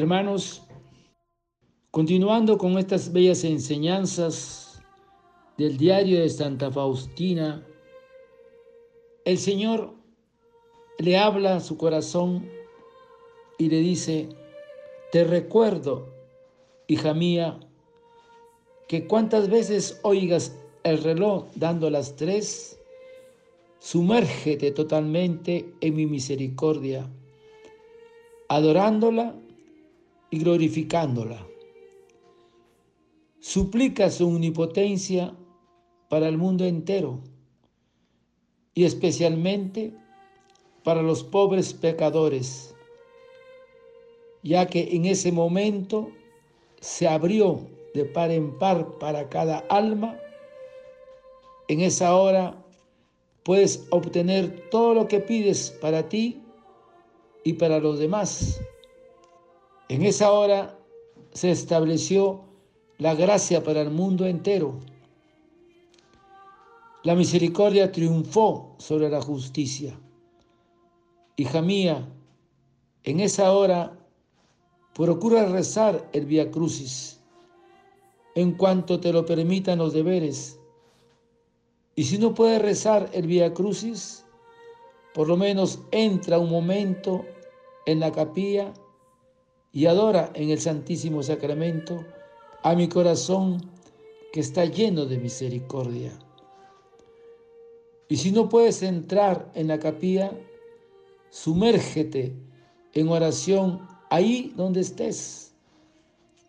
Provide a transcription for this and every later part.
Hermanos, continuando con estas bellas enseñanzas del diario de Santa Faustina, el Señor le habla a su corazón y le dice, te recuerdo, hija mía, que cuantas veces oigas el reloj dando las tres, sumérgete totalmente en mi misericordia, adorándola y glorificándola. Suplica su omnipotencia para el mundo entero y especialmente para los pobres pecadores, ya que en ese momento se abrió de par en par para cada alma, en esa hora puedes obtener todo lo que pides para ti y para los demás. En esa hora se estableció la gracia para el mundo entero. La misericordia triunfó sobre la justicia. Hija mía, en esa hora procura rezar el Via Crucis en cuanto te lo permitan los deberes. Y si no puedes rezar el Via Crucis, por lo menos entra un momento en la capilla y adora en el Santísimo Sacramento a mi corazón que está lleno de misericordia. Y si no puedes entrar en la capilla, sumérgete en oración ahí donde estés,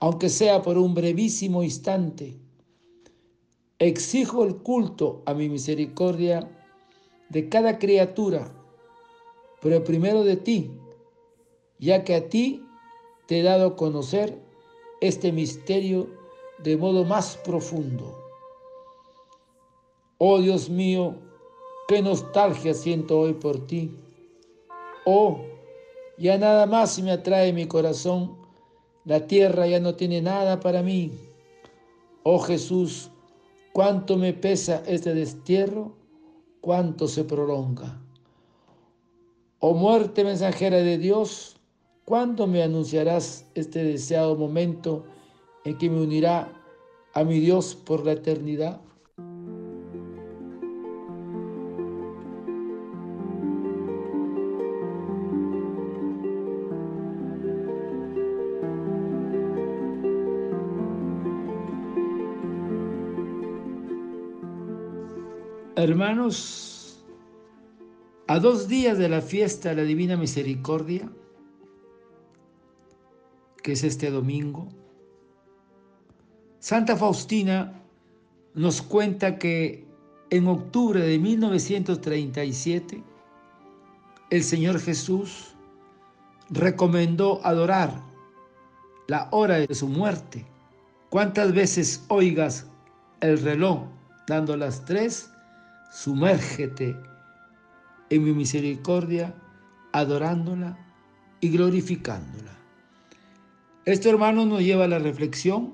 aunque sea por un brevísimo instante. Exijo el culto a mi misericordia de cada criatura, pero primero de ti, ya que a ti te he dado a conocer este misterio de modo más profundo. Oh Dios mío, qué nostalgia siento hoy por ti. Oh, ya nada más me atrae mi corazón, la tierra ya no tiene nada para mí. Oh Jesús, cuánto me pesa este destierro, cuánto se prolonga. Oh muerte mensajera de Dios, ¿Cuándo me anunciarás este deseado momento en que me unirá a mi Dios por la eternidad? Hermanos, a dos días de la fiesta de la Divina Misericordia, que es este domingo, Santa Faustina nos cuenta que en octubre de 1937 el Señor Jesús recomendó adorar la hora de su muerte. ¿Cuántas veces oigas el reloj dando las tres? Sumérgete en mi misericordia, adorándola y glorificándola. Esto, hermano, nos lleva a la reflexión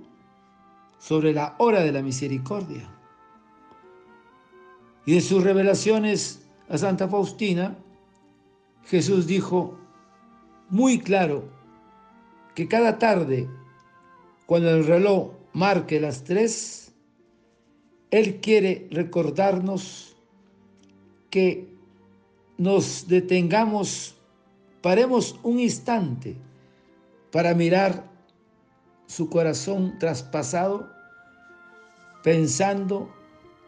sobre la hora de la misericordia. Y de sus revelaciones a Santa Faustina, Jesús dijo muy claro que cada tarde, cuando el reloj marque las tres, Él quiere recordarnos que nos detengamos, paremos un instante para mirar su corazón traspasado pensando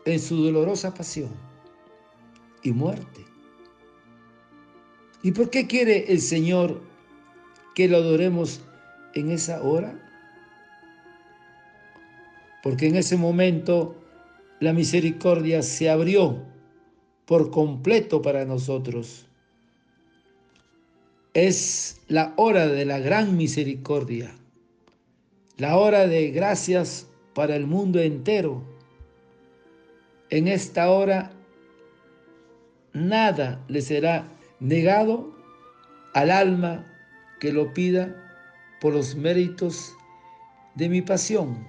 en su dolorosa pasión y muerte. ¿Y por qué quiere el Señor que lo adoremos en esa hora? Porque en ese momento la misericordia se abrió por completo para nosotros es la hora de la gran misericordia, la hora de gracias para el mundo entero. En esta hora nada le será negado al alma que lo pida por los méritos de mi pasión.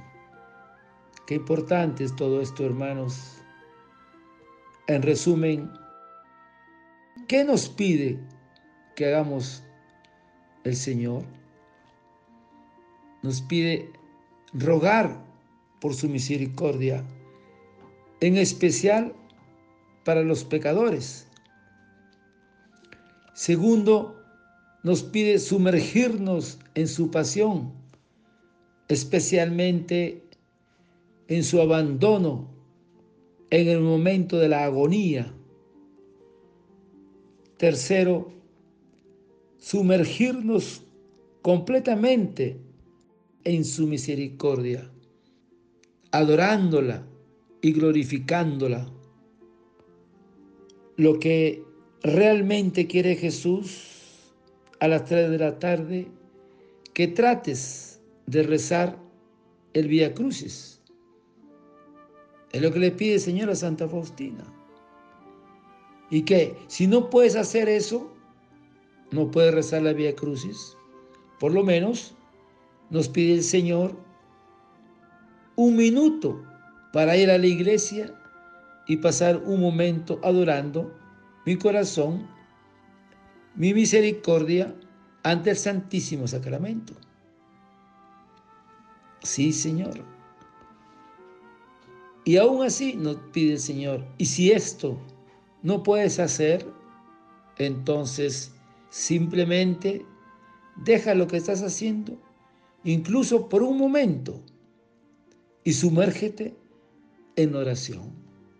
Qué importante es todo esto, hermanos. En resumen, ¿qué nos pide que hagamos el Señor? nos pide rogar por su misericordia, en especial para los pecadores. Segundo, nos pide sumergirnos en su pasión, especialmente en su abandono en el momento de la agonía. Tercero, sumergirnos completamente en su misericordia, adorándola y glorificándola. Lo que realmente quiere Jesús a las 3 de la tarde, que trates de rezar el Vía Crucis. Es lo que le pide el Señor a Santa Faustina. Y que si no puedes hacer eso, no puedes rezar la Vía Crucis, por lo menos nos pide el Señor un minuto para ir a la iglesia y pasar un momento adorando mi corazón, mi misericordia ante el Santísimo Sacramento. Sí, Señor. Y aún así nos pide el Señor, y si esto no puedes hacer, entonces simplemente deja lo que estás haciendo incluso por un momento, y sumérgete en oración.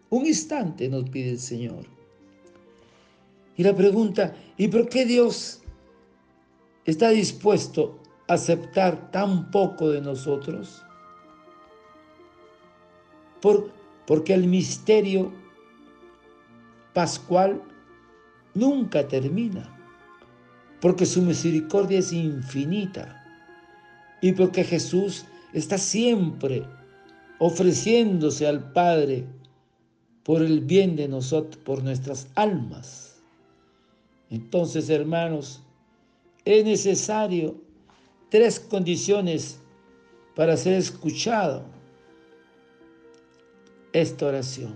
Un instante nos pide el Señor. Y la pregunta, ¿y por qué Dios está dispuesto a aceptar tan poco de nosotros? Por, porque el misterio pascual nunca termina, porque su misericordia es infinita y porque Jesús está siempre ofreciéndose al Padre por el bien de nosotros, por nuestras almas. Entonces, hermanos, es necesario tres condiciones para ser escuchado esta oración.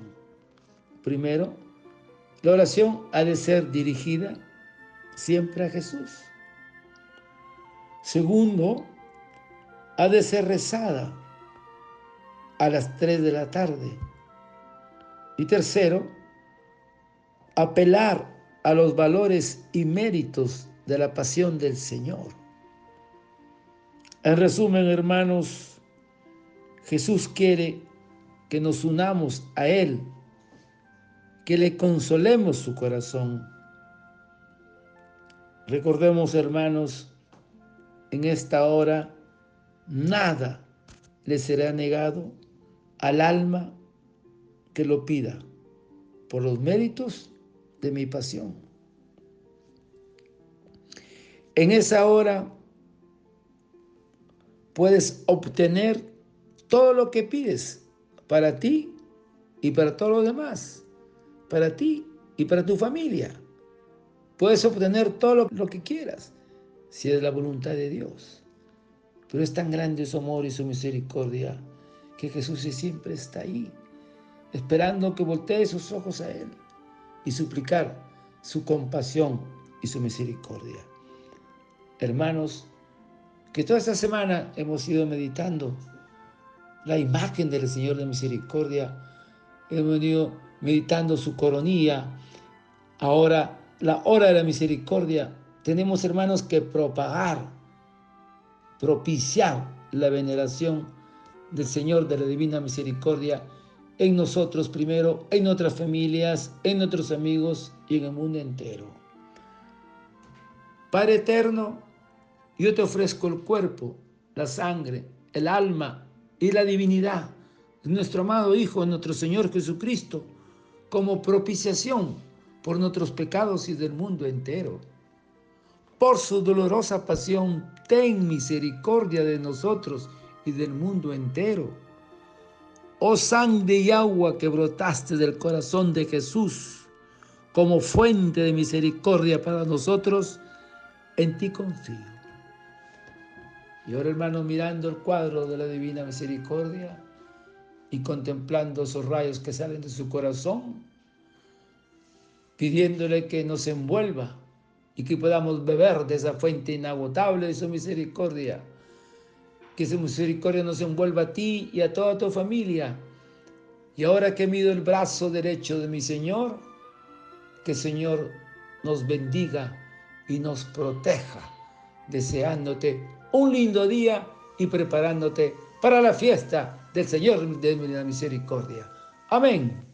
Primero, la oración ha de ser dirigida siempre a Jesús. Segundo, ha de ser rezada a las 3 de la tarde. Y tercero, apelar a los valores y méritos de la pasión del Señor. En resumen, hermanos, Jesús quiere que nos unamos a Él, que le consolemos su corazón. Recordemos, hermanos, en esta hora, nada le será negado al alma que lo pida por los méritos de mi pasión. En esa hora puedes obtener todo lo que pides para ti y para todos los demás, para ti y para tu familia. Puedes obtener todo lo, que quieras, si es la voluntad de Dios. Pero es tan grande su amor y su misericordia que Jesús siempre está ahí, esperando que voltee sus ojos a Él y suplicar su compasión y su misericordia. Hermanos, que toda esta semana hemos ido meditando la imagen del Señor de misericordia, hemos ido meditando su coronilla, ahora la hora de la misericordia, tenemos hermanos que propagar propiciar la veneración del Señor de la Divina Misericordia en nosotros primero, en nuestras familias, en nuestros amigos y en el mundo entero. Padre eterno, yo te ofrezco el cuerpo, la sangre, el alma y la divinidad de nuestro amado Hijo, nuestro Señor Jesucristo, como propiciación por nuestros pecados y del mundo entero por su dolorosa pasión, ten misericordia de nosotros y del mundo entero. Oh sangre y agua que brotaste del corazón de Jesús como fuente de misericordia para nosotros, en ti confío. Y ahora, hermano, mirando el cuadro de la divina misericordia y contemplando esos rayos que salen de su corazón, pidiéndole que nos envuelva y que podamos beber de esa fuente inagotable de su misericordia que su misericordia nos envuelva a ti y a toda tu familia. Y ahora que mido el brazo derecho de mi Señor, que el Señor nos bendiga y nos proteja, deseándote un lindo día y preparándote para la fiesta del Señor de la misericordia. Amén.